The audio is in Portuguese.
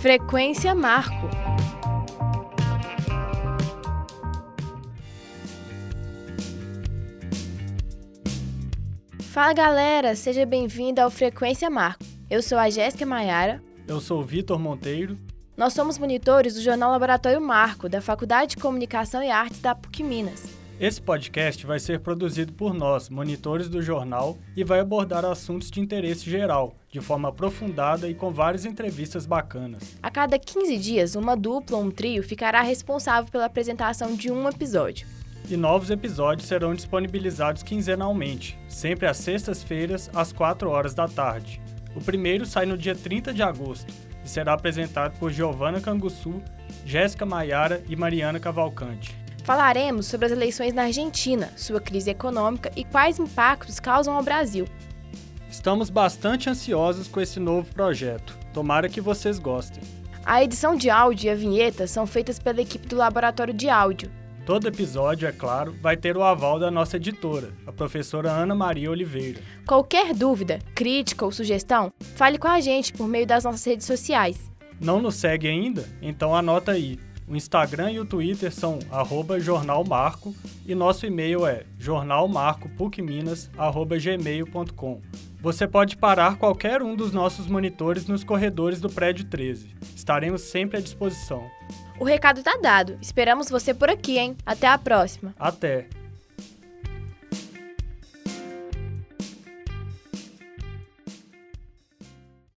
Frequência Marco. Fala galera, seja bem-vindo ao Frequência Marco. Eu sou a Jéssica Maiara. Eu sou o Vitor Monteiro. Nós somos monitores do Jornal Laboratório Marco, da Faculdade de Comunicação e Artes da PUC Minas. Esse podcast vai ser produzido por nós, monitores do jornal, e vai abordar assuntos de interesse geral, de forma aprofundada e com várias entrevistas bacanas. A cada 15 dias, uma dupla ou um trio ficará responsável pela apresentação de um episódio. E novos episódios serão disponibilizados quinzenalmente, sempre às sextas-feiras, às 4 horas da tarde. O primeiro sai no dia 30 de agosto e será apresentado por Giovana Canguçu, Jéssica Maiara e Mariana Cavalcante. Falaremos sobre as eleições na Argentina, sua crise econômica e quais impactos causam ao Brasil. Estamos bastante ansiosos com esse novo projeto. Tomara que vocês gostem. A edição de áudio e a vinheta são feitas pela equipe do Laboratório de Áudio. Todo episódio, é claro, vai ter o aval da nossa editora, a professora Ana Maria Oliveira. Qualquer dúvida, crítica ou sugestão, fale com a gente por meio das nossas redes sociais. Não nos segue ainda? Então anota aí o Instagram e o Twitter são arroba jornalmarco e nosso e-mail é jornalmarcopucminas.gmail.com. Você pode parar qualquer um dos nossos monitores nos corredores do prédio 13. Estaremos sempre à disposição. O recado está dado. Esperamos você por aqui, hein? Até a próxima. Até!